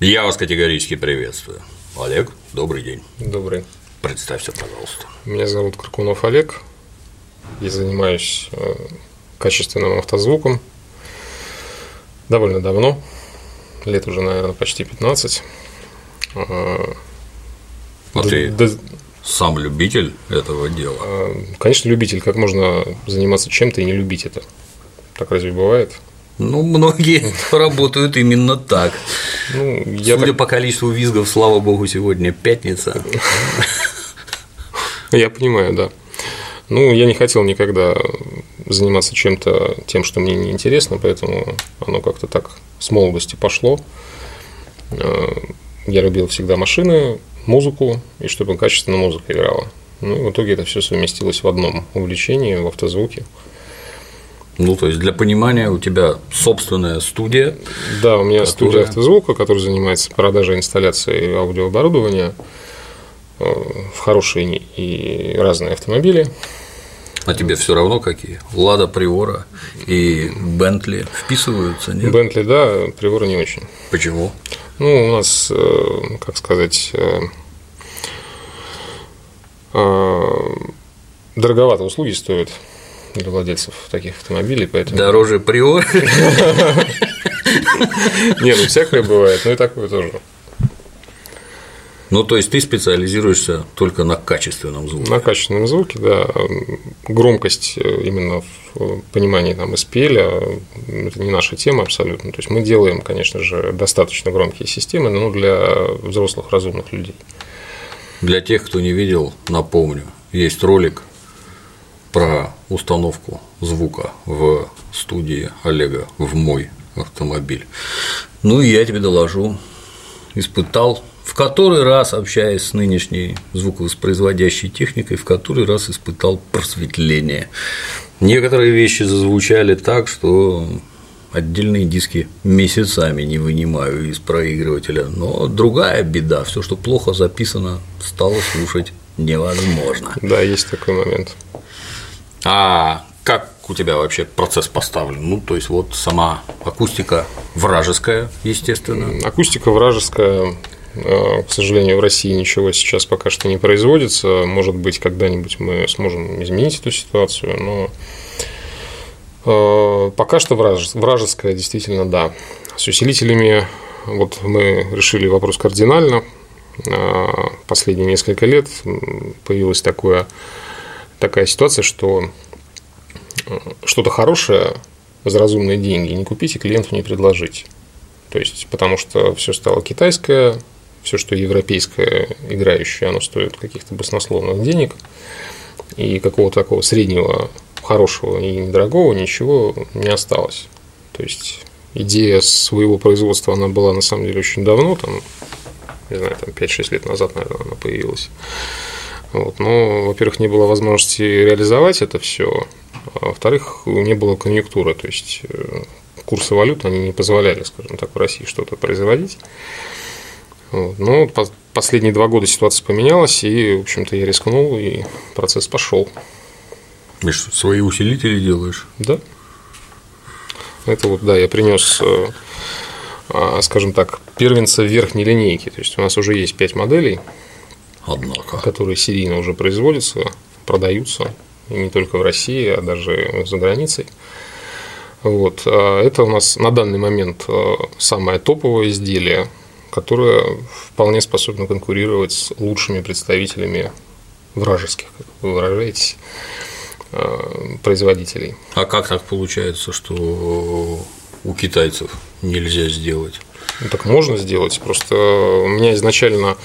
Я вас категорически приветствую. Олег, добрый день. Добрый. Представься, пожалуйста. Меня зовут Каркунов Олег. Я занимаюсь э, качественным автозвуком довольно давно, лет уже, наверное, почти 15. А ты сам любитель этого дела? А, конечно, любитель. Как можно заниматься чем-то и не любить это? Так разве бывает? Ну, многие работают именно так. Ну, я Судя так... по количеству визгов, слава богу, сегодня пятница. Я понимаю, да. Ну, я не хотел никогда заниматься чем-то тем, что мне не интересно, поэтому оно как-то так с молодости пошло. Э, я любил всегда машины, музыку, и чтобы качественно музыка играла. Ну, и в итоге это все совместилось в одном увлечении, в автозвуке. Ну, то есть для понимания у тебя собственная студия. Да, у меня которая... студия автозвука, которая занимается продажей инсталляцией аудиооборудования э, в хорошие и разные автомобили. А тебе все равно какие? Лада Приора и Бентли вписываются, нет? Бентли, да, Приора не очень. Почему? Ну, у нас, э, как сказать, э, дороговато услуги стоят для владельцев таких автомобилей, поэтому… Дороже приор? Не, ну всякое бывает, но и такое тоже. Ну, то есть ты специализируешься только на качественном звуке. На качественном звуке, да. Громкость э, именно в понимании там SPL это не наша тема абсолютно. То есть мы делаем, конечно же, достаточно громкие системы, но для взрослых разумных людей. Для тех, кто не видел, напомню, есть ролик про установку звука в студии Олега в мой автомобиль. Ну и я тебе доложу, испытал в который раз, общаясь с нынешней звуковоспроизводящей техникой, в который раз испытал просветление. Некоторые вещи зазвучали так, что отдельные диски месяцами не вынимаю из проигрывателя. Но другая беда, все, что плохо записано, стало слушать невозможно. Да, есть такой момент. А как у тебя вообще процесс поставлен? Ну, то есть, вот сама акустика вражеская, естественно. Акустика вражеская, э, к сожалению, в России ничего сейчас пока что не производится. Может быть, когда-нибудь мы сможем изменить эту ситуацию, но э, пока что вражеская, действительно, да. С усилителями вот мы решили вопрос кардинально. Э, последние несколько лет появилось такое такая ситуация, что э, что-то хорошее за разумные деньги не купить и клиенту не предложить. То есть, потому что все стало китайское, все, что европейское, играющее, оно стоит каких-то баснословных денег, и какого-то такого среднего, хорошего и недорогого ничего не осталось. То есть, идея своего производства, она была на самом деле очень давно, там, не знаю, там 5-6 лет назад, наверное, она появилась. Вот. Но, во-первых, не было возможности реализовать это все, а во-вторых, не было конъюнктуры, то есть э, курсы валют они не позволяли, скажем так, в России что-то производить. Вот. Но последние два года ситуация поменялась, и, в общем-то, я рискнул, и процесс пошел. Что, свои усилители делаешь? Да. Это вот, да, я принес, э, а, скажем так, первенца верхней линейки. То есть у нас уже есть пять моделей Однако. которые серийно уже производятся, продаются, и не только в России, а даже за границей. Вот. А это у нас на данный момент э, самое топовое изделие, которое вполне способно конкурировать с лучшими представителями вражеских, как вы выражаетесь, э, производителей. А как так получается, что у китайцев нельзя сделать? Ну, так можно сделать. Просто у меня изначально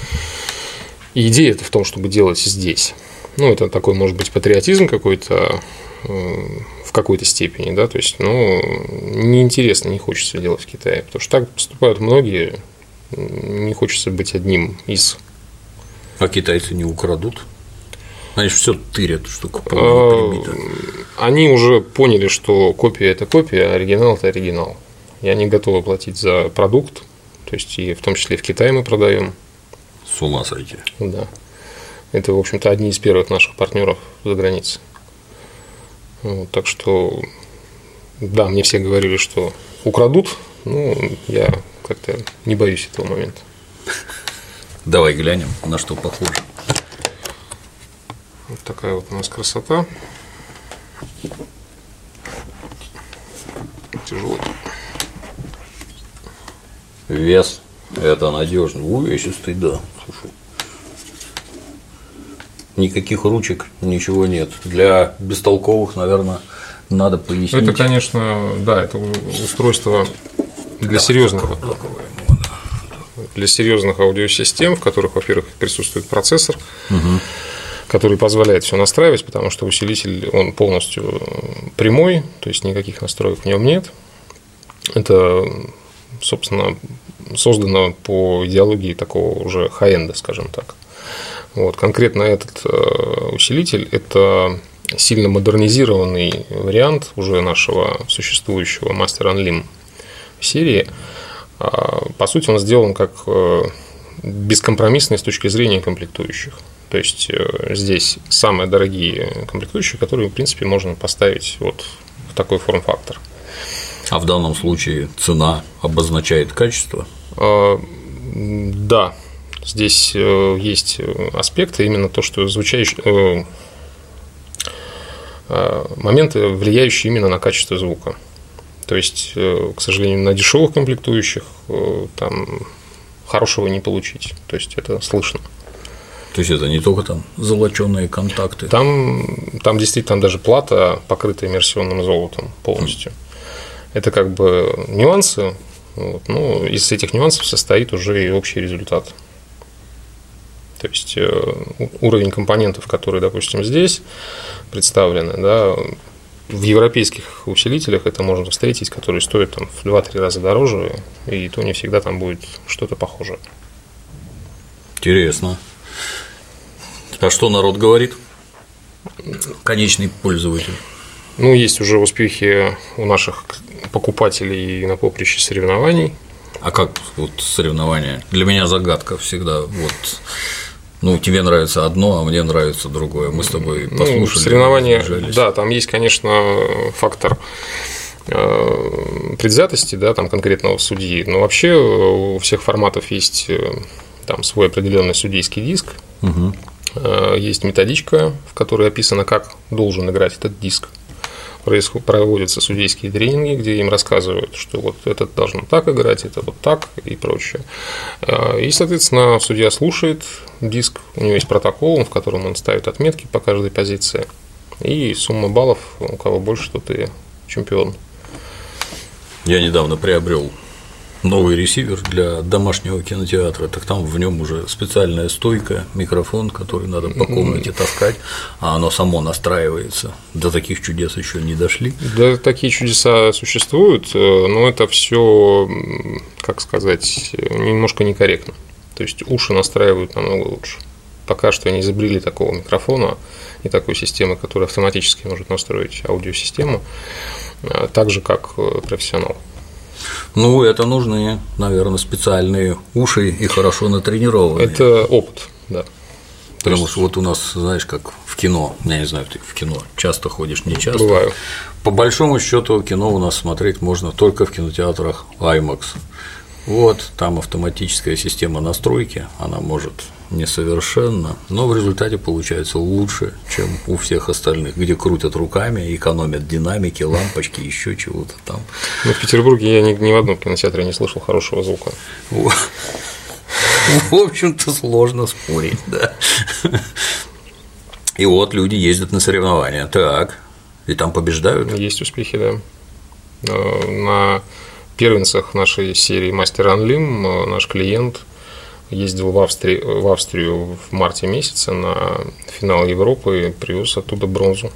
и идея это в том, чтобы делать здесь. Ну, это такой, может быть, патриотизм какой-то э, в какой-то степени, да, то есть, ну, неинтересно, не хочется делать в Китае, потому что так поступают многие, не хочется быть одним из. А китайцы не украдут? Они же все тырят, что а, Они уже поняли, что копия это копия, а оригинал это оригинал. И они готовы платить за продукт, то есть и в том числе в Китае мы продаем. С ума сойти. Да. Это, в общем-то, одни из первых наших партнеров за границей. Вот, так что, да, мне все говорили, что украдут. Ну, я как-то не боюсь этого момента. Давай глянем, на что похоже. Вот такая вот у нас красота. Тяжелый. Вес это надежно. Увесистый, да. Никаких ручек, ничего нет. Для бестолковых, наверное, надо пояснить. Это, конечно, да, это устройство для серьезных для серьезных аудиосистем, в которых, во-первых, присутствует процессор, угу. который позволяет все настраивать, потому что усилитель он полностью прямой, то есть никаких настроек в нем нет. Это, собственно, создано по идеологии такого уже хай-энда, скажем так. Вот, конкретно этот э, усилитель – это сильно модернизированный вариант уже нашего существующего Master Unlim серии. А, по сути, он сделан как э, бескомпромиссный с точки зрения комплектующих. То есть э, здесь самые дорогие комплектующие, которые, в принципе, можно поставить вот в такой форм-фактор. А в данном случае цена обозначает качество? А, да, здесь э, есть аспекты, именно то, что звучащие моменты, влияющие именно на качество звука. То есть, к сожалению, на дешевых комплектующих там хорошего не получить. То есть это слышно. То есть это не только там золоченые контакты. Там, там действительно там даже плата покрыта иммерсионным золотом полностью. Mm. Это как бы нюансы, вот, ну, из этих нюансов состоит уже и общий результат. То есть э, уровень компонентов, которые, допустим, здесь представлены, да, в европейских усилителях это можно встретить, которые стоят там в 2-3 раза дороже, и то не всегда там будет что-то похожее. Интересно. А что народ говорит? Конечный пользователь. Ну, есть уже успехи у наших покупателей на поприще соревнований. А как вот соревнования? Для меня загадка всегда. Вот ну, тебе нравится одно, а мне нравится другое. Мы с тобой ну, послушали. Ну, соревнования, да, там есть, конечно, фактор э, предвзятости, да, там конкретного судьи, но вообще у всех форматов есть э, там свой определенный судейский диск, угу. есть методичка, в которой описано, как должен играть этот диск проводятся судейские тренинги, где им рассказывают, что вот этот должен так играть, это вот так и прочее. А, и, соответственно, судья слушает диск, у него есть протокол, в котором он ставит отметки по каждой позиции, и сумма баллов, у кого больше, тот и чемпион. Я недавно приобрел новый ресивер для домашнего кинотеатра, так там в нем уже специальная стойка, микрофон, который надо по комнате таскать, а оно само настраивается. До таких чудес еще не дошли. Да, такие чудеса существуют, э, но это все, как сказать, немножко некорректно. То есть уши настраивают намного лучше. Пока что не изобрели такого микрофона и такой системы, которая автоматически может настроить аудиосистему, э, так же, как э, профессионал. Ну, это нужны, наверное, специальные уши и хорошо натренированные. Это опыт, да. Потому что вот у нас, знаешь, как в кино, я не знаю, ты в кино часто ходишь, не часто. Бываю. По большому счету кино у нас смотреть можно только в кинотеатрах IMAX. Вот, там автоматическая система настройки, она может несовершенно, но в результате получается лучше, чем у всех остальных, где крутят руками, экономят динамики, лампочки, еще чего-то там. Ну, в Петербурге я ни, ни в одном кинотеатре не слышал хорошего звука. В общем-то, сложно спорить, да. И вот люди ездят на соревнования. Так, и там побеждают. Есть успехи, да. Э, на первенцах нашей серии Мастер Анлим э, наш клиент ездил в Австрию, в Австрию в марте месяце на финал Европы и привез оттуда бронзу.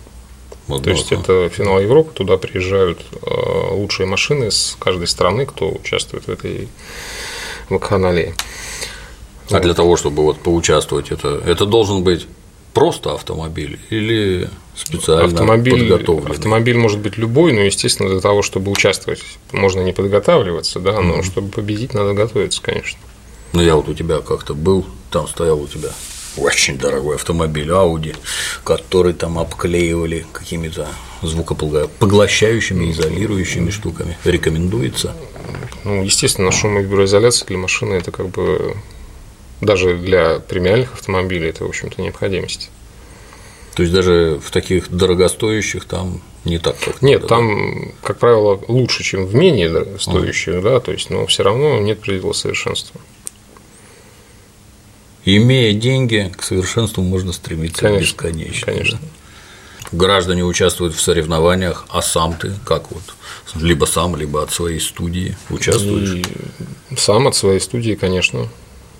Вот То есть это финал Европы, туда приезжают э, лучшие машины с каждой страны, кто участвует в этой вакханалии. А вот. для того, чтобы вот поучаствовать, это, это должен быть просто автомобиль или специально автомобиль, подготовленный? Автомобиль может быть любой, но, естественно, для того, чтобы участвовать, можно не подготавливаться, да, но mm-hmm. чтобы победить, надо готовиться, конечно. Ну, я вот у тебя как-то был, там стоял у тебя очень дорогой автомобиль Audi, который там обклеивали какими-то звукопоглощающими, изолирующими штуками. Рекомендуется? Ну, естественно, шумоизоляция для машины – это как бы даже для премиальных автомобилей это, в общем-то, необходимость. То есть даже в таких дорогостоящих там не так как Нет, надо, там, да? как правило, лучше, чем в менее стоящих, ага. да, то есть, но все равно нет предела совершенства. Имея деньги, к совершенству можно стремиться конечно, бесконечно. Конечно. Да? Граждане участвуют в соревнованиях, а сам ты как вот? Либо сам, либо от своей студии участвуешь? И сам от своей студии, конечно.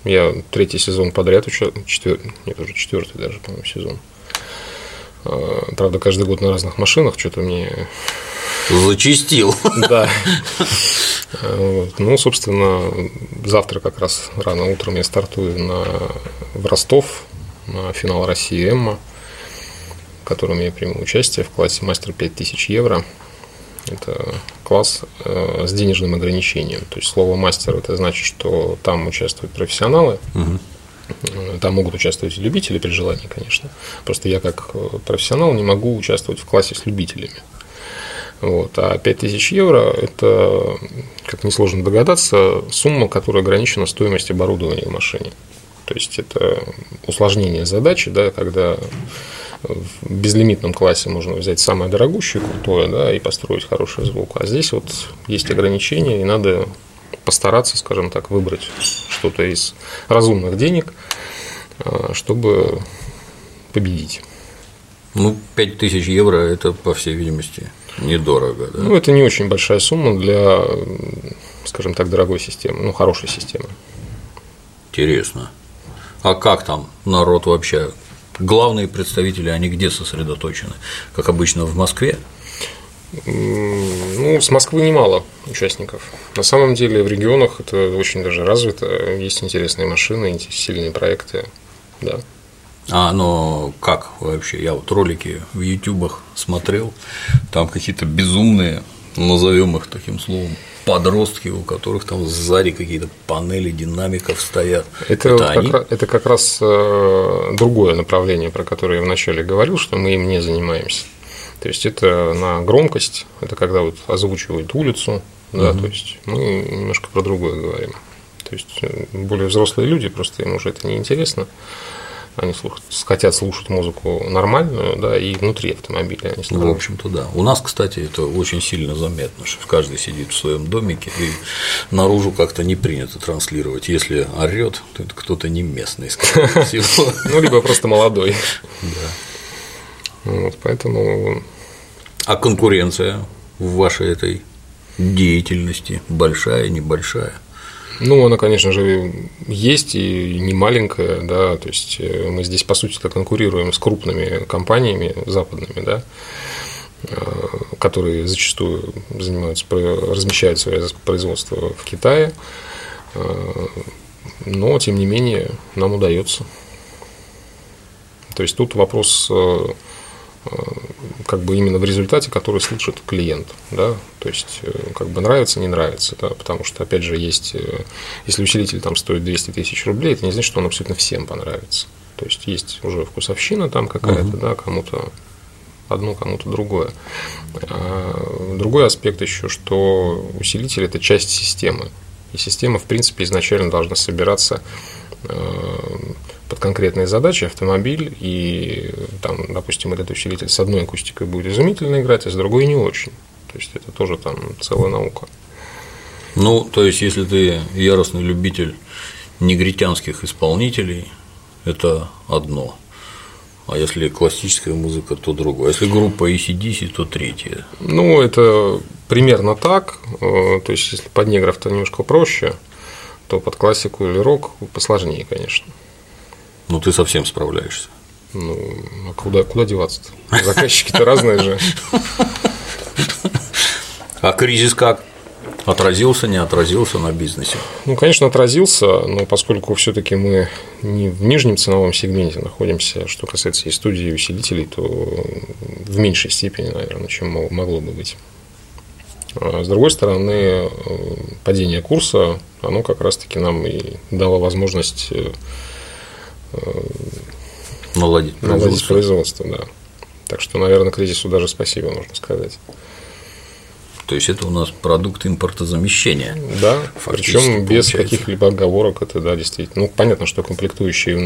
Я третий сезон подряд участвую, четвертый, нет, уже четвертый даже, по-моему, сезон. А, правда, каждый год на разных машинах что-то мне Зачистил. Да. Вот. Ну, собственно, завтра как раз рано утром я стартую на, в Ростов на финал России Эмма, в котором я приму участие в классе мастер 5000 евро. Это класс э, с денежным ограничением. То есть слово мастер это значит, что там участвуют профессионалы. Угу. Там могут участвовать и любители при желании, конечно. Просто я как э, профессионал не могу участвовать в классе с любителями. Вот. А 5000 евро – это, как несложно догадаться, сумма, которая ограничена стоимостью оборудования в машине. То есть это усложнение задачи, да, когда в безлимитном классе можно взять самое дорогущее, крутое, да, и построить хороший звук. А здесь вот есть ограничения, и надо постараться, скажем так, выбрать что-то из разумных денег, а, чтобы победить. Ну, 5000 евро – это, по всей видимости, недорого, да? Ну, это не очень большая сумма для, скажем так, дорогой системы, ну, хорошей системы. Интересно. А как там народ вообще? Главные представители, они где сосредоточены? Как обычно в Москве? Ну, с Москвы немало участников. На самом деле в регионах это очень даже развито. Есть интересные машины, сильные проекты. Да. А оно как вообще? Я вот ролики в ютубах смотрел, там какие-то безумные, назовем их таким словом, подростки, у которых там сзади какие-то панели динамиков стоят. Это, это, как, они? Раз, это как раз э, другое направление, про которое я вначале говорил, что мы им не занимаемся. То есть это на громкость, это когда вот озвучивают улицу, да, угу. то есть мы немножко про другое говорим. То есть э, более взрослые люди, просто им уже это не интересно они слушают, хотят слушать музыку нормальную, да, и внутри автомобиля они слушают. Ну, в общем-то, да. У нас, кстати, это очень сильно заметно, что каждый сидит в своем домике, и наружу как-то не принято транслировать. Если орет, то это кто-то не местный, скорее всего. Ну, либо просто молодой. Да. Вот, поэтому. А конкуренция в вашей этой деятельности большая, небольшая? Ну, она, конечно же, есть и не маленькая, да, то есть э, мы здесь, по сути-то, конкурируем с крупными компаниями западными, да, э, которые зачастую занимаются, размещают свое производство в Китае, э, но, тем не менее, нам удается. То есть тут вопрос как бы именно в результате, который слышит клиент, да, то есть э, как бы нравится, не нравится, да, потому что, опять же, есть, э, если усилитель там стоит 200 тысяч рублей, это не значит, что он абсолютно всем понравится, то есть есть уже вкусовщина там какая-то, uh-huh. да, кому-то одно, кому-то другое. А другой аспект еще, что усилитель – это часть системы, и система, в принципе, изначально должна собираться э, под конкретные задачи автомобиль, и там, допустим, этот усилитель с одной акустикой будет изумительно играть, а с другой не очень. То есть это тоже там целая наука. Ну, то есть, если ты яростный любитель негритянских исполнителей, это одно. А если классическая музыка, то другое. А если группа ACDC, то третье. Ну, это примерно так. Э, то есть, если под негров, то немножко проще, то под классику или рок посложнее, конечно. Ну, ты совсем справляешься. Ну, а куда, куда деваться-то? Заказчики-то разные же. А кризис как? Отразился, не отразился на бизнесе? Ну, конечно, отразился, но поскольку все-таки мы не в нижнем ценовом сегменте находимся, что касается и студии, и усилителей, то в меньшей степени, наверное, чем могло бы быть. А с другой стороны, э, падение курса, оно как раз-таки нам и дало возможность э, наладить производство. наладить производство, да. Так что, наверное, кризису даже спасибо, можно сказать. То есть это у нас продукт импортозамещения. Да, причем без каких-либо оговорок это, да, действительно. Ну, понятно, что комплектующие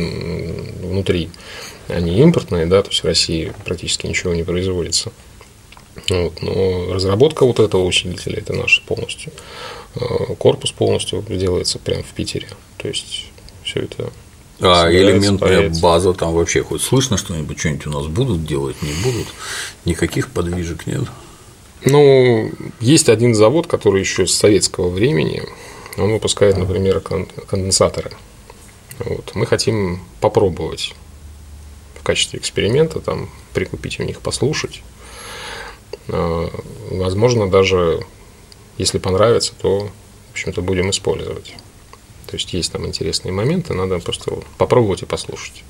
внутри, они импортные, да, то есть в России практически ничего не производится. Вот, но разработка вот этого усилителя это наша полностью. Э, Корпус полностью делается прямо в Питере. То есть все это А элементная появится. база там вообще хоть слышно что-нибудь, что-нибудь у нас будут делать, не будут, никаких подвижек нет. Ну, есть один завод, который еще с советского времени, он выпускает, например, кон- конденсаторы. Вот. Мы хотим попробовать в качестве эксперимента там прикупить у них, послушать. А, Возможно, даже если понравится, то, в общем-то, будем использовать. То есть есть там интересные моменты, надо просто попробовать и послушать.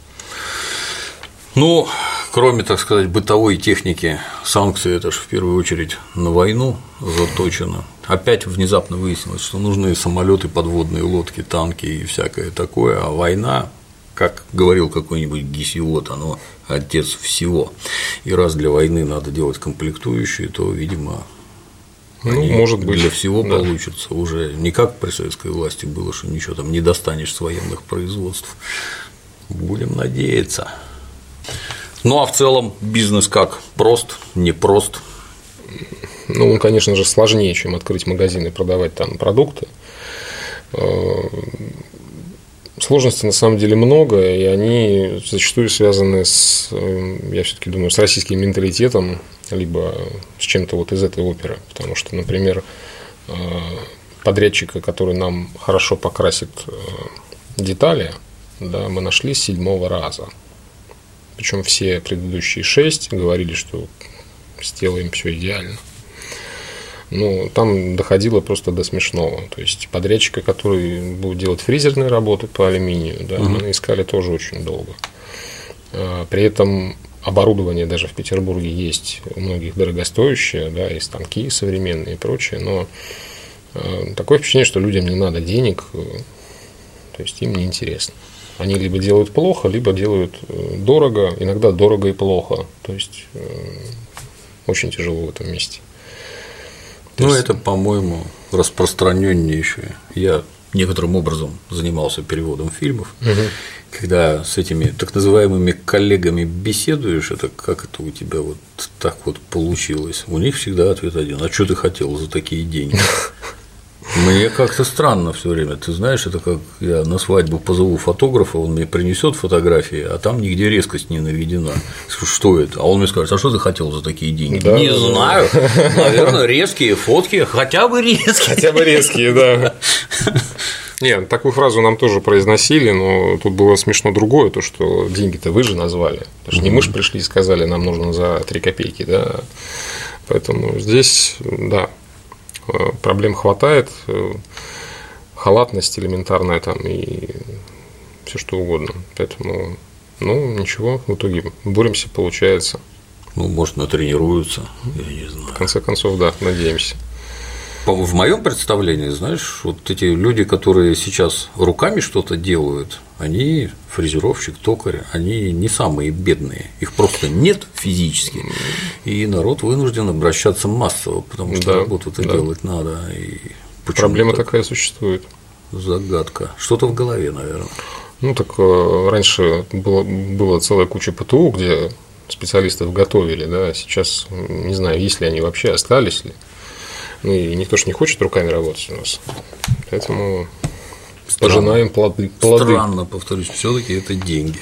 Ну, кроме, так сказать, бытовой техники, санкции это же в первую очередь на войну заточено. Опять внезапно выяснилось, что нужны самолеты, подводные лодки, танки и всякое такое, а война, как говорил какой-нибудь гесиот, оно отец всего. И раз для войны надо делать комплектующие, то, видимо, Ну, они может быть, для всего да. получится. Уже не как при советской власти было, что ничего там не достанешь с военных производств. Будем надеяться. Ну а в целом бизнес как? Прост, непрост. Ну, он, конечно же, сложнее, чем открыть магазин и продавать там продукты. Сложностей на самом деле много, и они зачастую связаны с, э, я все-таки думаю, с российским менталитетом, либо с чем-то вот из этой оперы. Потому что, например, э, подрядчика, который нам хорошо покрасит э, детали, да, мы нашли с седьмого раза. Причем все предыдущие шесть говорили, что сделаем все идеально. Ну, там доходило просто до смешного. То есть подрядчика, который будет делать фрезерные работы по алюминию, да, мы искали тоже очень долго. А, При этом оборудование даже в Петербурге есть у многих дорогостоящее, да, и станки современные и прочее, но э, такое впечатление, что людям не надо денег, э, то есть им не интересно. Они либо делают плохо, либо делают э, дорого, иногда дорого и плохо. То есть э, очень тяжело в этом месте. Ну, есть- это, по-моему, распространеннейшее. Я некоторым образом занимался переводом фильмов. Когда с этими так называемыми коллегами беседуешь, это как это у тебя вот так вот получилось? У них всегда ответ один: а что ты хотел за такие деньги? Мне как-то странно все время. Ты знаешь, это как я на свадьбу позову фотографа, он мне принесет фотографии, а там нигде резкость не наведена. Что это? А он мне скажет, а что ты хотел за такие деньги? Да, не да, знаю. Наверное, резкие фотки, хотя бы резкие. Хотя бы резкие, да. Нет, такую фразу нам тоже произносили, но тут было смешно другое, то, что деньги-то вы же назвали. Потому что не мы же пришли и сказали, нам нужно за 3 копейки, да. Поэтому здесь, да, проблем хватает, э, халатность элементарная там и все что угодно. Поэтому, ну, ничего, в итоге боремся, получается. Ну, может, натренируются, я не знаю. В конце концов, да, надеемся. В моем представлении, знаешь, вот эти люди, которые сейчас руками что-то делают, они фрезеровщик, токарь, они не самые бедные, их просто нет физически, и народ вынужден обращаться массово, потому что Да, работу-то да. делать надо. И Проблема так? такая существует. загадка, что-то в голове, наверное. Ну, так э, раньше было, было целая куча ПТУ, где специалистов готовили, да, а сейчас не знаю, есть ли они вообще, остались ли. Ну, и никто же не хочет руками работать у нас. Поэтому Странно. пожинаем плоды. плоды. Странно, повторюсь, все-таки это деньги.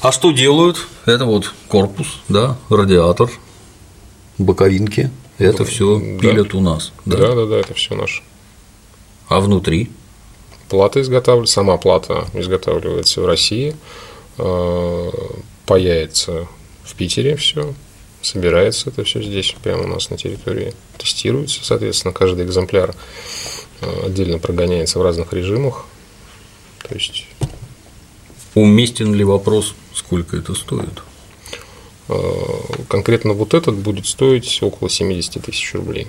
А что делают? Это вот корпус, да, радиатор, боковинки. Это все да. пилят у нас. Да? Да, да, да, это все наше. А внутри? Плата изготавливается, сама плата изготавливается в России, э, паяется в Питере все, собирается это все здесь, прямо у нас на территории, тестируется, соответственно, каждый экземпляр э, отдельно прогоняется в разных режимах. То есть Уместен ли вопрос, сколько это стоит? э, конкретно вот этот будет стоить около 70 тысяч рублей.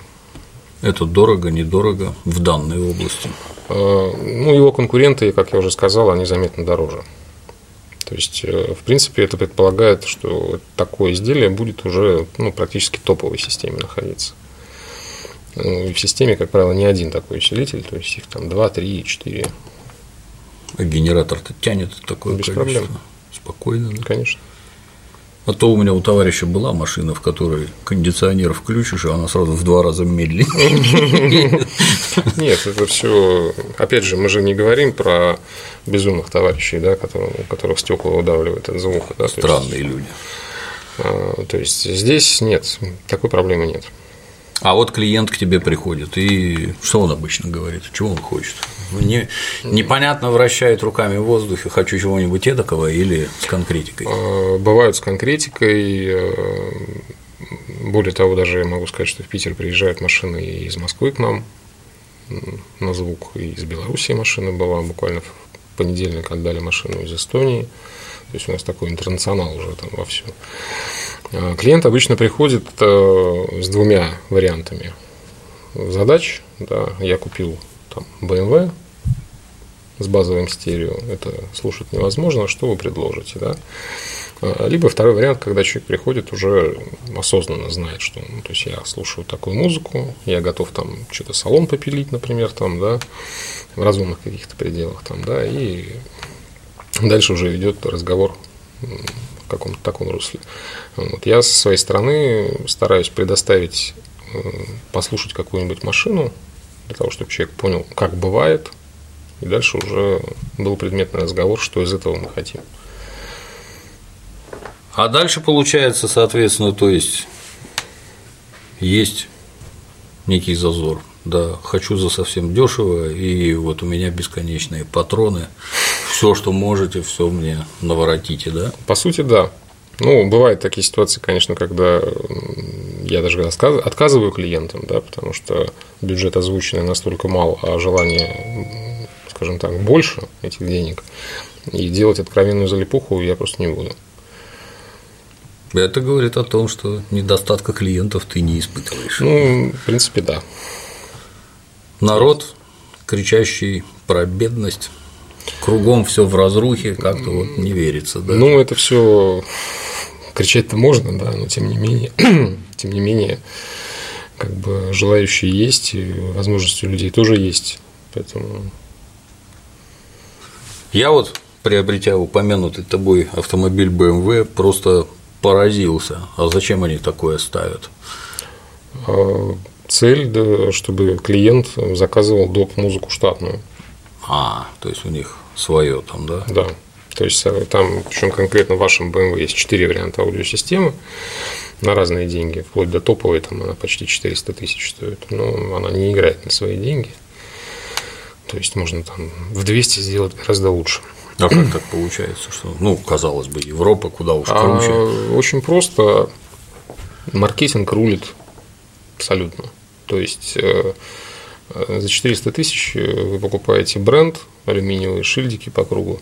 Это дорого, недорого в данной области. Э, Ну, его конкуренты, как я уже сказал, они заметно дороже. То есть, э, в принципе, это предполагает, что такое изделие будет уже ну, практически топовой системе находиться. Ну, и в системе, как правило, не один такой усилитель, то есть их там 2, 3, 4. А генератор-то тянет такое Без количество. проблем. Спокойно. Да? Конечно. А то у меня у товарища была машина, в которой кондиционер включишь, и она сразу в два раза медленнее. Нет, это все. Опять же, мы же не говорим про безумных товарищей, да, у которых стекла выдавливают от звука. Да, Странные люди. а, То есть здесь нет, такой проблемы нет. А вот клиент к тебе приходит, и что он обычно говорит? Чего он хочет? Не, непонятно вращает руками в воздухе, хочу чего-нибудь эдакого или с конкретикой. А, Бывают с конкретикой. э, Более того, даже я могу сказать, что в Питер приезжают машины из Москвы к нам на звук, и из Белоруссии машина была. Буквально в понедельник отдали машину из Эстонии. То есть у нас такой интернационал уже там вовсю. А Клиент обычно приходит э, с двумя вариантами задач. Да. Я купил там BMW с базовым стерео. Это слушать невозможно. Что вы предложите? Да? А, Либо второй вариант, когда человек приходит уже осознанно знает, что ну, то есть я слушаю такую музыку, я готов там что-то салон попилить, например, там, да, в разумных каких-то пределах там, да, и дальше уже идет разговор в каком-то таком русле. Вот. Я со своей стороны стараюсь предоставить послушать какую-нибудь машину для того, чтобы человек понял, как бывает, и дальше уже был предметный разговор, что из этого мы хотим. А дальше получается, соответственно, то есть есть некий зазор. Да, хочу за совсем дешево, и вот у меня бесконечные патроны. Все, что можете, все мне наворотите, да? По сути, да. Ну, бывают такие ситуации, конечно, когда я даже отка- отказываю клиентам, да, потому что бюджет озвученный настолько мал, а желание, скажем так, больше этих денег. И делать откровенную залипуху я просто не буду. Это говорит о том, что недостатка клиентов ты не испытываешь. Ну, в принципе, да. Народ, кричащий про бедность, кругом все в разрухе, как-то вот не верится, да? Ну, это все кричать-то можно, да, но тем не менее, тем не менее, как бы желающие есть, и возможности у людей тоже есть. Поэтому Я вот, приобретя упомянутый тобой автомобиль BMW, просто поразился. А зачем они такое ставят? а, цель, да, чтобы клиент заказывал доп. музыку штатную. А, то есть у них свое там, да? Да. То есть э, там, причем конкретно в вашем BMW есть четыре варианта аудиосистемы на разные деньги, вплоть до топовой, там она почти 400 тысяч стоит, но она не играет на свои деньги. То есть можно там в 200 сделать гораздо лучше. А как так получается, что, ну, казалось бы, Европа куда уж А, круче. очень просто. Маркетинг рулит абсолютно. То есть э, за 400 тысяч э, вы покупаете бренд, алюминиевые шильдики по кругу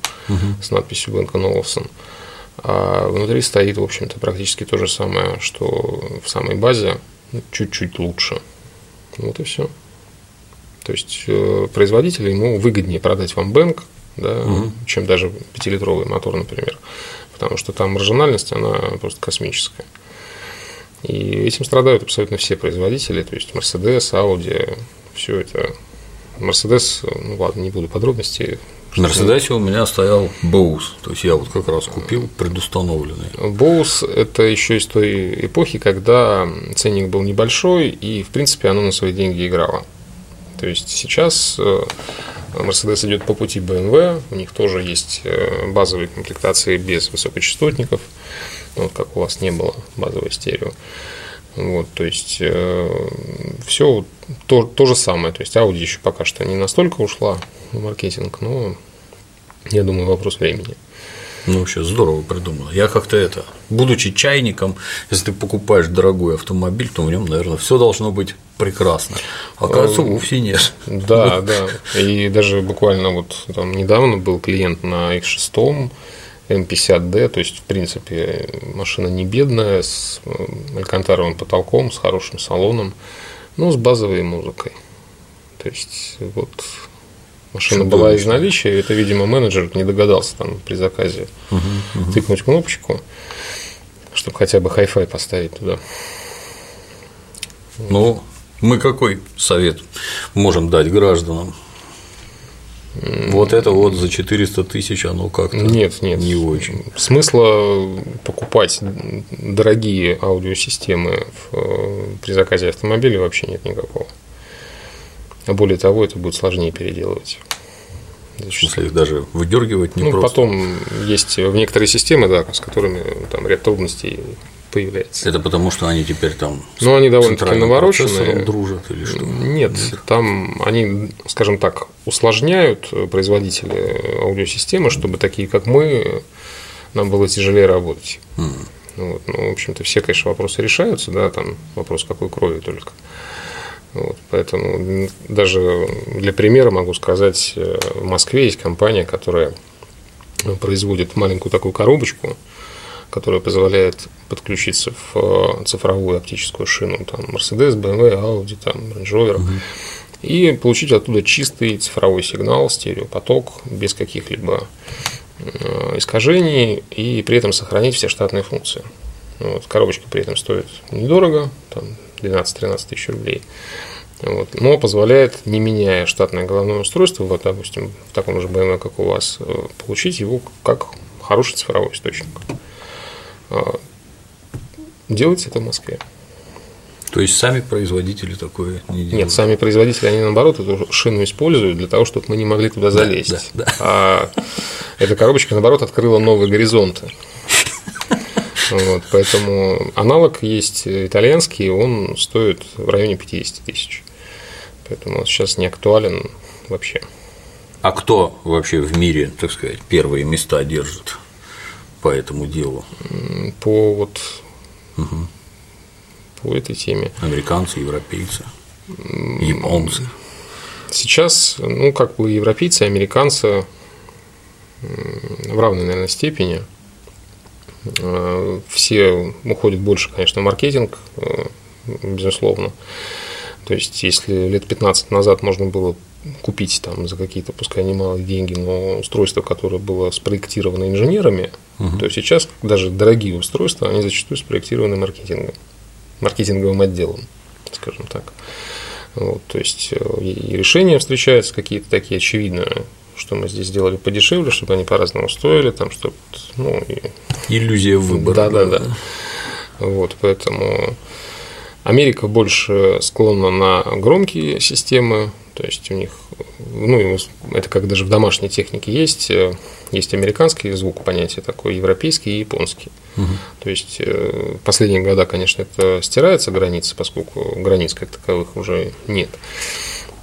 с надписью Бенка Олufsen. А внутри стоит, в общем-то, практически то же самое, что в самой базе, ну, чуть-чуть лучше. Вот и все. То есть э, производителю ему выгоднее продать вам бэнк, да, чем даже 5-литровый мотор, например. Потому что там маржинальность, она просто космическая. И этим страдают абсолютно все производители, то есть Mercedes, Audi, все это. Mercedes, ну ладно, не буду подробностей. В Мерседесе у меня стоял Боус, то есть я вот как раз купил предустановленный. Боус – это еще из той эпохи, когда ценник был небольшой, и, в принципе, оно на свои деньги играло. То есть сейчас э, Mercedes идет по пути BMW, у них тоже есть э, базовые комплектации без высокочастотников, ну, вот как у вас не было базовой стерео. Вот, то есть все то, то же самое. То есть Audi еще пока что не настолько ушла в маркетинг, но я думаю, вопрос времени. Ну, вообще здорово придумано. Я как-то это, будучи чайником, если ты покупаешь дорогой автомобиль, то в нем, наверное, все должно быть прекрасно. Оказывается, вовсе нет. Да, да. И даже буквально вот там недавно был клиент на X6 М50D, то есть, в принципе, машина не бедная, с алькантаровым потолком, с хорошим салоном, но с базовой музыкой. То есть, вот Машина была из наличия, это, видимо, менеджер не догадался там при заказе угу, угу. тыкнуть кнопочку, чтобы хотя бы Hi-Fi поставить туда. Ну, мы какой совет можем дать гражданам? Вот это вот за 400 тысяч оно как-то нет, нет. не очень. Смысла покупать дорогие аудиосистемы в, при заказе автомобиля вообще нет никакого. А более того, это будет сложнее переделывать. В смысле, их даже выдергивать не ну, просто. Потом есть в некоторые системы, да, с которыми там ряд трудностей появляется. Это потому, что они теперь там ну, они довольно-таки навороченные. дружат или что? Нет, Нет, там они, скажем так, усложняют производители аудиосистемы, чтобы такие, как мы, нам было тяжелее работать. Mm. Вот. Ну, в общем-то, все, конечно, вопросы решаются, да, там вопрос какой крови только. Вот, поэтому даже для примера могу сказать, э, в Москве есть компания, которая производит маленькую такую коробочку, которая позволяет подключиться в э, цифровую оптическую шину, там Mercedes, BMW, Audi, там Range Rover, угу. и получить оттуда чистый цифровой сигнал, стереопоток, без каких-либо э, искажений, и при этом сохранить все штатные функции. Вот, коробочка при этом стоит недорого, там 12-13 тысяч рублей. Вот, но позволяет, не меняя штатное головное устройство, вот, допустим, в таком же BMW, как у вас, э, получить его как хороший цифровой источник. А, делается это в Москве. То есть сами производители такое не делают? Нет, сами производители, они наоборот эту шину используют для того, чтобы мы не могли туда залезть. Да, да, да. А эта коробочка, наоборот, открыла новые горизонты. Вот, поэтому аналог есть итальянский, он стоит в районе 50 тысяч. Поэтому он сейчас не актуален вообще. А кто вообще в мире, так сказать, первые места держит? По этому делу? По вот угу. по этой теме. Американцы, европейцы, японцы. Сейчас, ну, как бы европейцы, американцы в равной, наверное, степени. Э, все уходят больше, конечно, в маркетинг, э, безусловно. То есть, если лет 15 назад можно было купить там за какие-то, пускай немалые деньги, но устройство, которое было спроектировано инженерами, угу. то сейчас даже дорогие устройства, они зачастую спроектированы маркетингом, маркетинговым отделом, скажем так. Вот, то есть э, и решения встречаются какие-то такие очевидные, что мы здесь сделали подешевле, чтобы они по-разному стоили, там, чтобы, ну, и... иллюзия выбора. Да, да, да. Вот, поэтому Америка больше склонна на громкие системы, то есть у них, ну, это как даже в домашней технике есть, э, есть американский звук, понятие такое, европейский и японский. Угу. То есть э, последние годы, конечно, это стирается граница, поскольку границ как таковых уже нет.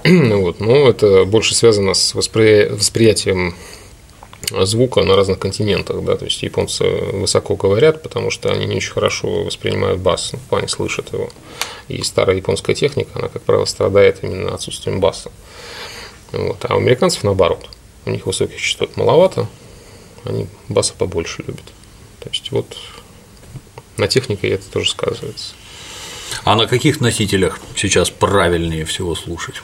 Вот, но это больше связано с воспри... восприятием звука на разных континентах, да, то есть японцы высоко говорят, потому что они не очень хорошо воспринимают бас, ну, в плане слышат его. И старая японская техника, она, как правило, страдает именно отсутствием баса. Вот. А у американцев наоборот. У них высоких частот маловато, они баса побольше любят. То есть вот на технике это тоже сказывается. А на каких носителях сейчас правильнее всего слушать?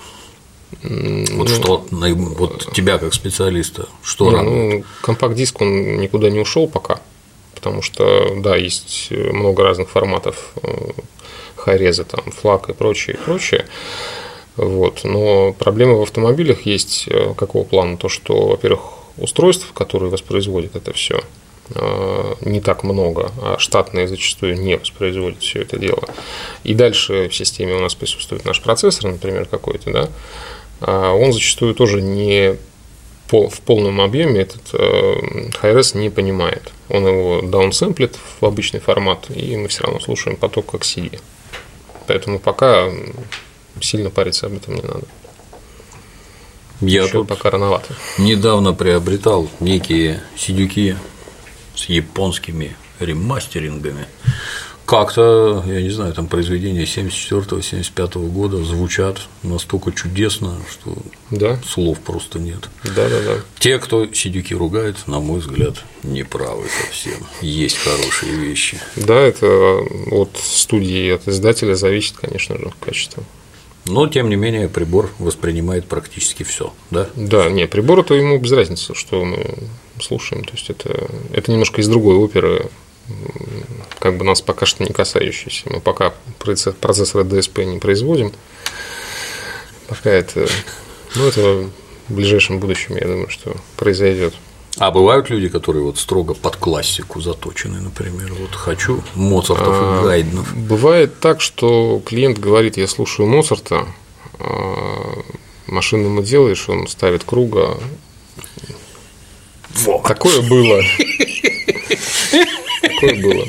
Вот ну, что, вот тебя как специалиста, что не, радует? Ну, компакт-диск, он никуда не ушел пока, потому что, да, есть много разных форматов э, хайреза, там, флаг и прочее, и прочее. Вот. Но проблема в автомобилях есть э, какого плана? То, что, во-первых, устройств, которые воспроизводят это все, э, не так много, а штатные зачастую не воспроизводят все это дело. И дальше в системе у нас присутствует наш процессор, например, какой-то, да, он зачастую тоже не в полном объеме этот э, не понимает. Он его даунсэмплит в обычный формат, и мы все равно слушаем поток как CD. Поэтому пока сильно париться об этом не надо. Я Еще тут пока рановато. Недавно приобретал некие сидюки с японскими ремастерингами как-то, я не знаю, там произведения 74-75 года звучат настолько чудесно, что да? слов просто нет. Да, да, да. Те, кто сидюки ругает, на мой взгляд, неправы совсем. Есть хорошие вещи. Да, это от студии, от издателя зависит, конечно же, качество. Но, тем не менее, прибор воспринимает практически все, да? Да, не, прибор это ему без разницы, что мы слушаем. То есть это, это немножко из другой оперы, как бы нас пока что не касающийся. Мы пока процессоры DSP не производим. Пока это, ну, это в ближайшем будущем, я думаю, что произойдет. А бывают люди, которые вот строго под классику заточены, например, вот хочу Моцартов а, и Гайднов. Бывает так, что клиент говорит, я слушаю Моцарта, а машину ему делаешь, он ставит круга. Вот. Такое было. Такое было.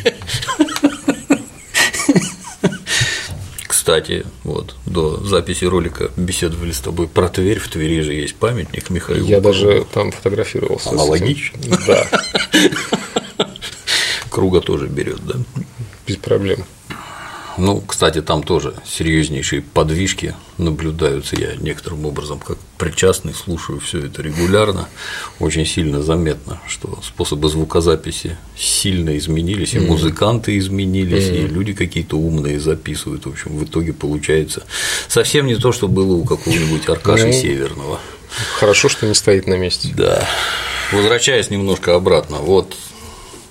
Кстати, вот до записи ролика беседовали с тобой про Тверь. В Твери же есть памятник Михаилу. Я даже там фотографировался. Аналогично. Да. Круга тоже берет, да? Без проблем. Ну, кстати, там тоже серьезнейшие подвижки наблюдаются. Я некоторым образом, как причастный, слушаю все это регулярно. Очень сильно заметно, что способы звукозаписи сильно изменились, и музыканты изменились, и люди какие-то умные записывают. В общем, в итоге получается совсем не то, что было у какого-нибудь Аркаши ну, Северного. Хорошо, что не стоит на месте. Да. Возвращаясь немножко обратно, вот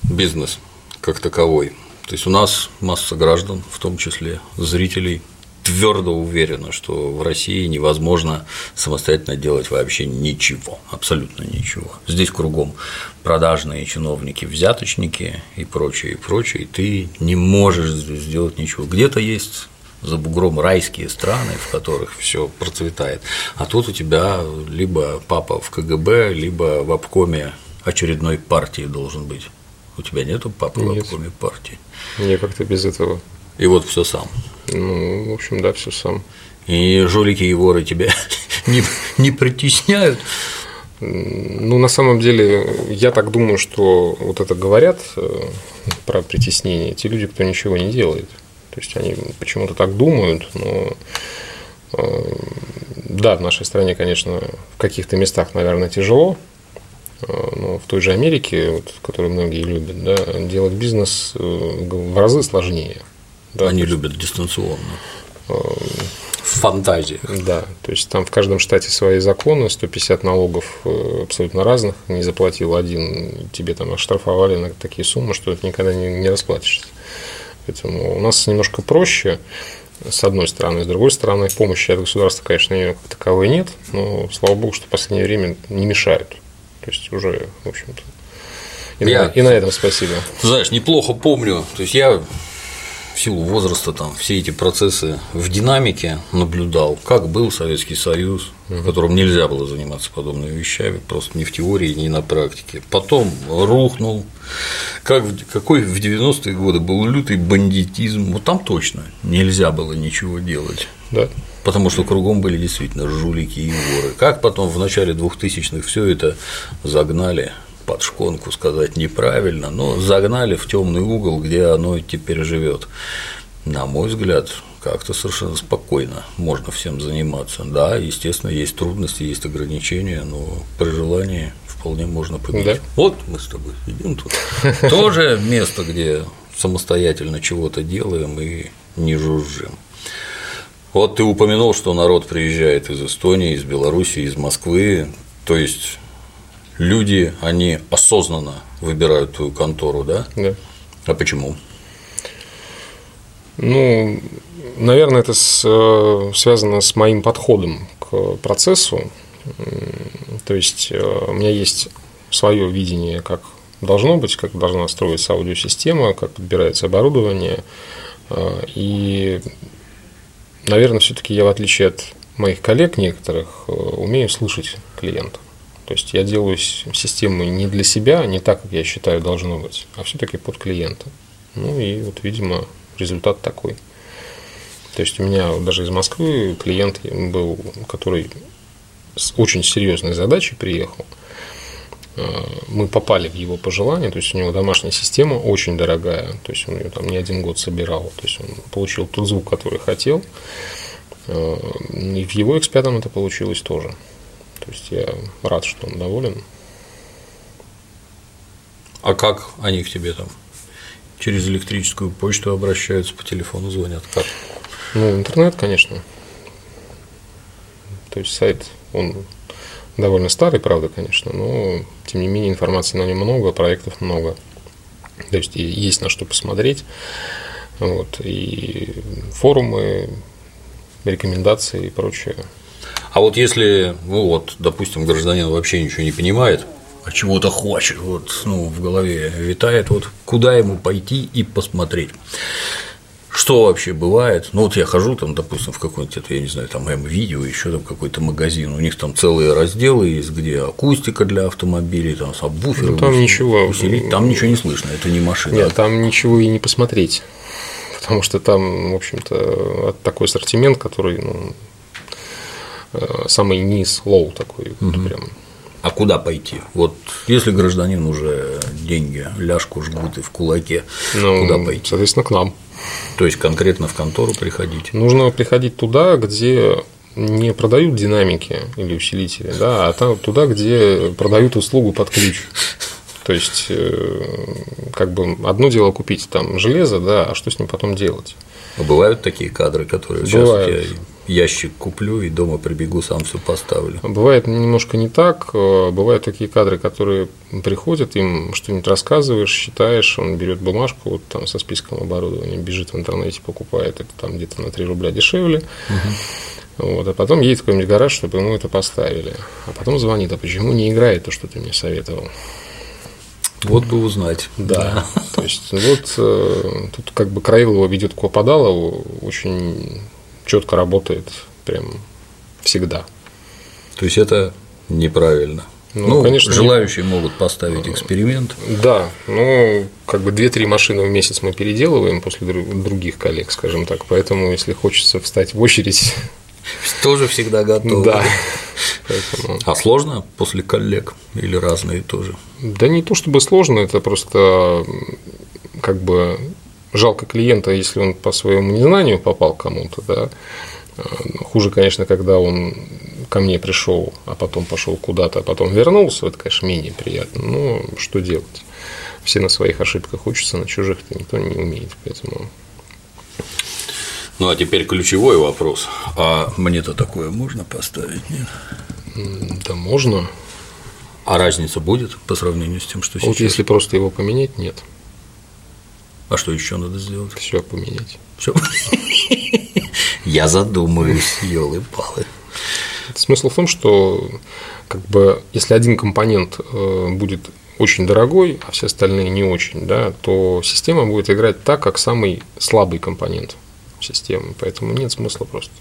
бизнес как таковой то есть у нас масса граждан, в том числе зрителей, твердо уверена, что в России невозможно самостоятельно делать вообще ничего, абсолютно ничего. Здесь кругом продажные чиновники, взяточники и прочее, и прочее, и ты не можешь сделать ничего. Где-то есть за бугром райские страны, в которых все процветает, а тут у тебя либо папа в КГБ, либо в обкоме очередной партии должен быть. У тебя нету папы Нет. в обкоме партии. Я как-то без этого. И вот все сам. Ну, в общем, да, все сам. И жулики и воры тебя не, не притесняют. Ну, на самом деле, я так думаю, что вот это говорят э, про притеснение те люди, кто ничего не делает. То есть они почему-то так думают, но э, да, в нашей стране, конечно, в каких-то местах, наверное, тяжело, Но в той же Америке, вот, которую многие любят, да, делать бизнес э, в разы сложнее. Да, Они любят дистанционно. Э, Фантазии. Да, то есть там в каждом штате свои законы, 150 налогов абсолютно разных, не заплатил один, тебе там оштрафовали на такие суммы, что ты никогда не, не расплатишься. Поэтому у нас немножко проще, с одной стороны. С другой стороны, помощи от государства, конечно, как таковой нет, но слава богу, что в последнее время не мешают. То есть уже, в общем-то. И, я, на, и на этом спасибо. Знаешь, неплохо помню. То есть я в силу возраста там все эти процессы в динамике наблюдал, как был Советский Союз, в котором нельзя было заниматься подобными вещами, просто ни в теории, ни на практике. Потом рухнул, как, какой в 90-е годы был лютый бандитизм, вот там точно нельзя было ничего делать. Да. Потому что кругом были действительно жулики и воры. Как потом в начале 2000-х все это загнали под шконку сказать неправильно, но загнали в темный угол, где оно теперь живет. На мой взгляд, как-то совершенно спокойно можно всем заниматься. Да, естественно, есть трудности, есть ограничения, но при желании вполне можно победить. Да. Вот мы с тобой сидим тут. Тоже место, где самостоятельно чего-то делаем и не жужжим. Вот ты упомянул, что народ приезжает из Эстонии, из Беларуси, из Москвы. То есть люди, они осознанно выбирают твою контору, да? Да. А почему? Ну, наверное, это с, э, связано с моим подходом к процессу. То есть э, у меня есть свое видение, как должно быть, как должна строиться аудиосистема, как подбирается оборудование. Э, и наверное, все-таки я, в отличие от моих коллег некоторых, э, умею слышать клиента. То есть я делаю систему не для себя, не так, как я считаю должно быть, а все-таки под клиента. Ну и вот, видимо, результат такой. То есть у меня даже из Москвы клиент был, который с очень серьезной задачей приехал – Э, мы попали в его пожелания, то есть у него домашняя система очень дорогая, то есть он ее там не один год собирал, то есть он получил тот звук, который хотел, э, и в его X5 это получилось тоже. То есть я рад, что он доволен. А как они к тебе там? Через электрическую почту обращаются, по телефону звонят? Как? Ну, интернет, конечно. То есть сайт, он довольно старый, правда, конечно, но тем не менее информации на нем много, проектов много. То есть есть на что посмотреть. Вот, и форумы, рекомендации и прочее. А вот если, ну вот, допустим, гражданин вообще ничего не понимает, а чего-то хочет, вот, ну, в голове витает, вот куда ему пойти и посмотреть. Что вообще бывает? Ну, вот я хожу там, допустим, в какой-нибудь, я не знаю, там М-видео, еще там какой-то магазин, у них там целые разделы есть, где акустика для автомобилей, там сабвуферы, ну, там ничего, усилить, там ничего не слышно, это не машина. Нет, там ничего и не посмотреть, потому что там, в общем-то, такой ассортимент, который, ну, э, самый низ, low такой, угу. прям а куда пойти? Вот если гражданин уже деньги, ляжку жгут и в кулаке, ну, куда пойти? Соответственно, к нам. То есть конкретно в контору приходить? Нужно приходить туда, где не продают динамики или усилители, да, а там, туда, где продают услугу под ключ. То есть, э, как бы одно дело купить там железо, да, а что с ним потом делать? Бывают такие кадры, которые Бывают. сейчас ящик куплю и дома прибегу, сам все поставлю. Бывает немножко не так. Э, бывают такие кадры, которые приходят, им что-нибудь рассказываешь, считаешь, он берет бумажку вот там со списком оборудования, бежит в интернете, покупает это там где-то на 3 рубля дешевле. Угу. Вот, а потом едет в какой-нибудь гараж, чтобы ему это поставили. А потом звонит, а почему не играет то, что ты мне советовал? Вот бы узнать. Да. да. То есть вот э, тут как бы Краилова ведет к Попадалову очень четко работает прям всегда. То есть это неправильно. Ну, ну конечно, желающие не... могут поставить эксперимент. Да, ну, как бы 2-3 машины в месяц мы переделываем после других коллег, скажем так. Поэтому, если хочется встать в очередь. Тоже всегда готов. Да. Поэтому... А сложно после коллег или разные тоже? Да не то чтобы сложно, это просто как бы жалко клиента, если он по своему незнанию попал к кому-то, да. Хуже, конечно, когда он ко мне пришел, а потом пошел куда-то, а потом вернулся, это, конечно, менее приятно. Но что делать? Все на своих ошибках учатся, на чужих-то никто не умеет, поэтому. Ну а теперь ключевой вопрос. А мне-то такое можно поставить, нет? Да можно. А разница будет по сравнению с тем, что сейчас? Вот если просто его поменять, нет. А что еще надо сделать? Все поменять. Все. Я задумаюсь, елы палы. Смысл в том, что как бы если один компонент э, будет очень дорогой, а все остальные не очень, да, то система будет играть так, как самый слабый компонент системы. Поэтому нет смысла просто.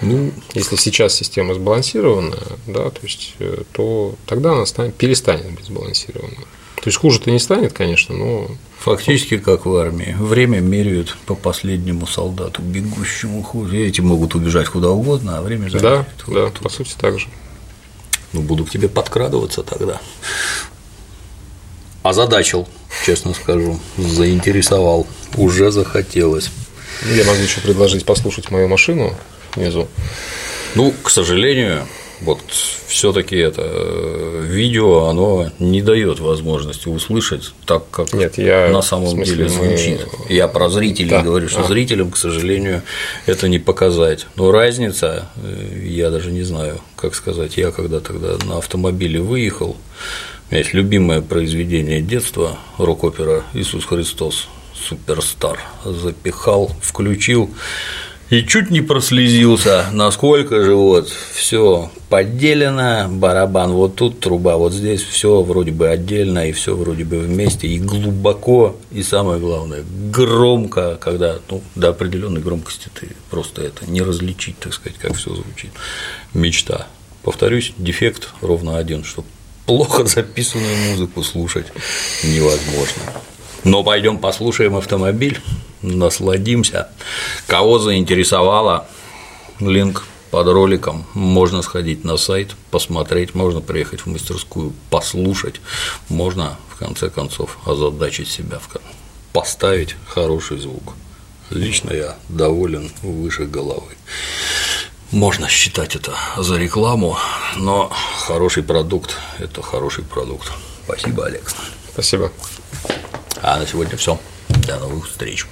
Ну, если сейчас система сбалансированная, да, то есть, э, то тогда она станет, перестанет быть сбалансированной. То есть хуже-то не станет, конечно, но Фактически как в армии. Время меряют по последнему солдату, бегущему хуже. Эти могут убежать куда угодно, а время замеряют. Да, вот да, тут. по сути так же. Ну, буду к тебе подкрадываться тогда. Озадачил, честно скажу, заинтересовал, уже захотелось. Я могу еще предложить послушать мою машину внизу. Ну, к сожалению, вот все-таки это э, видео, оно не дает возможности услышать так, как Нет, я, на самом смысле, деле звучит. Мы... Я про зрителей да. говорю, что а. зрителям, к сожалению, это не показать. Но разница, э, я даже не знаю, как сказать. Я когда тогда на автомобиле выехал, у меня есть любимое произведение детства, рок-опера «Иисус Христос», суперстар, запихал, включил, и чуть не прослезился, насколько же вот все поделено, барабан вот тут, труба вот здесь, все вроде бы отдельно, и все вроде бы вместе, и глубоко, и самое главное, громко, когда ну, до определенной громкости ты просто это не различить, так сказать, как все звучит. Мечта. Повторюсь, дефект ровно один, что плохо записанную музыку слушать невозможно. Но пойдем послушаем автомобиль, насладимся. Кого заинтересовало, линк под роликом, можно сходить на сайт, посмотреть, можно приехать в мастерскую, послушать, можно в конце концов озадачить себя, поставить хороший звук. Лично я доволен выше головы. Можно считать это за рекламу, но хороший продукт – это хороший продукт. Спасибо, Алекс. Спасибо. А на сегодня все. До новых встреч.